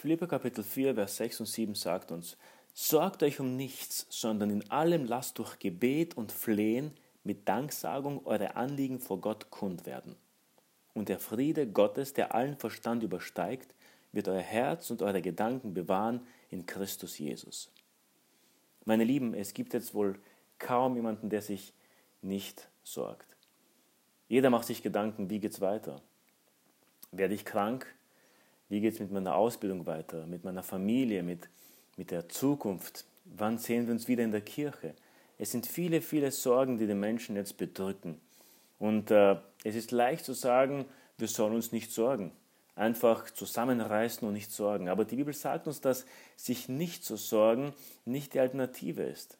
Philipper Kapitel 4, Vers 6 und 7 sagt uns, Sorgt euch um nichts, sondern in allem lasst durch Gebet und Flehen mit Danksagung eure Anliegen vor Gott kund werden. Und der Friede Gottes, der allen Verstand übersteigt, wird euer Herz und eure Gedanken bewahren in Christus Jesus. Meine Lieben, es gibt jetzt wohl kaum jemanden, der sich nicht sorgt. Jeder macht sich Gedanken, wie geht's weiter? Werde ich krank? Wie geht es mit meiner Ausbildung weiter, mit meiner Familie, mit, mit der Zukunft? Wann sehen wir uns wieder in der Kirche? Es sind viele, viele Sorgen, die den Menschen jetzt bedrücken. Und äh, es ist leicht zu sagen, wir sollen uns nicht sorgen. Einfach zusammenreißen und nicht sorgen. Aber die Bibel sagt uns, dass sich nicht zu sorgen nicht die Alternative ist.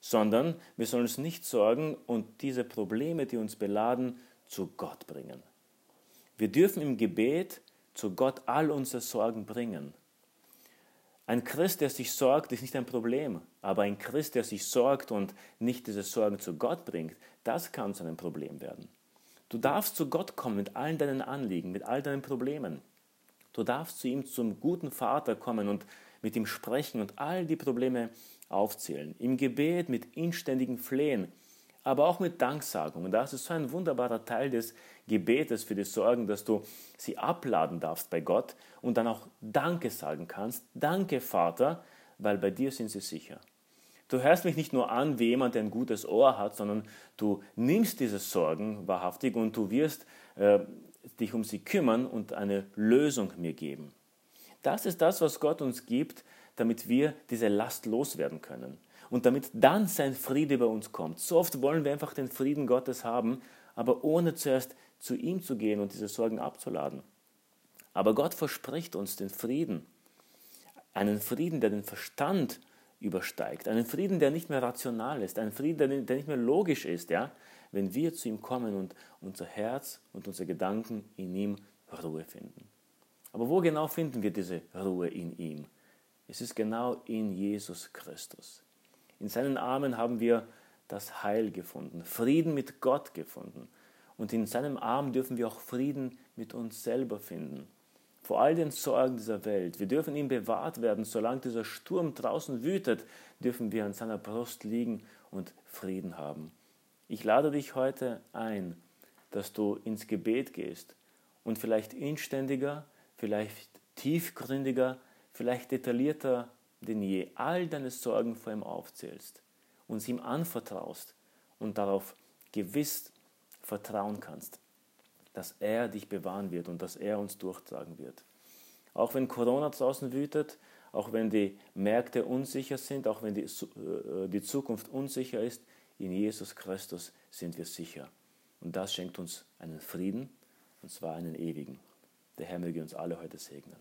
Sondern wir sollen uns nicht sorgen und diese Probleme, die uns beladen, zu Gott bringen. Wir dürfen im Gebet zu Gott all unsere Sorgen bringen. Ein Christ, der sich sorgt, ist nicht ein Problem. Aber ein Christ, der sich sorgt und nicht diese Sorgen zu Gott bringt, das kann zu einem Problem werden. Du darfst zu Gott kommen mit allen deinen Anliegen, mit all deinen Problemen. Du darfst zu ihm zum guten Vater kommen und mit ihm sprechen und all die Probleme aufzählen. Im Gebet mit inständigen Flehen aber auch mit Danksagung. Das ist so ein wunderbarer Teil des Gebetes für die Sorgen, dass du sie abladen darfst bei Gott und dann auch Danke sagen kannst. Danke, Vater, weil bei dir sind sie sicher. Du hörst mich nicht nur an wie jemand, der ein gutes Ohr hat, sondern du nimmst diese Sorgen wahrhaftig und du wirst äh, dich um sie kümmern und eine Lösung mir geben. Das ist das, was Gott uns gibt, damit wir diese Last loswerden können und damit dann sein Friede über uns kommt. So oft wollen wir einfach den Frieden Gottes haben, aber ohne zuerst zu ihm zu gehen und diese Sorgen abzuladen. Aber Gott verspricht uns den Frieden, einen Frieden, der den Verstand übersteigt, einen Frieden, der nicht mehr rational ist, einen Frieden, der nicht mehr logisch ist, ja, wenn wir zu ihm kommen und unser Herz und unsere Gedanken in ihm Ruhe finden. Aber wo genau finden wir diese Ruhe in ihm? Es ist genau in Jesus Christus. In seinen Armen haben wir das Heil gefunden, Frieden mit Gott gefunden. Und in seinem Arm dürfen wir auch Frieden mit uns selber finden. Vor all den Sorgen dieser Welt. Wir dürfen ihm bewahrt werden, solange dieser Sturm draußen wütet, dürfen wir an seiner Brust liegen und Frieden haben. Ich lade dich heute ein, dass du ins Gebet gehst und vielleicht inständiger, vielleicht tiefgründiger, vielleicht detaillierter denn je all deine Sorgen vor ihm aufzählst und sie ihm anvertraust und darauf gewiss vertrauen kannst, dass er dich bewahren wird und dass er uns durchtragen wird. Auch wenn Corona draußen wütet, auch wenn die Märkte unsicher sind, auch wenn die, äh, die Zukunft unsicher ist, in Jesus Christus sind wir sicher. Und das schenkt uns einen Frieden, und zwar einen ewigen. Der Herr möge uns alle heute segnen.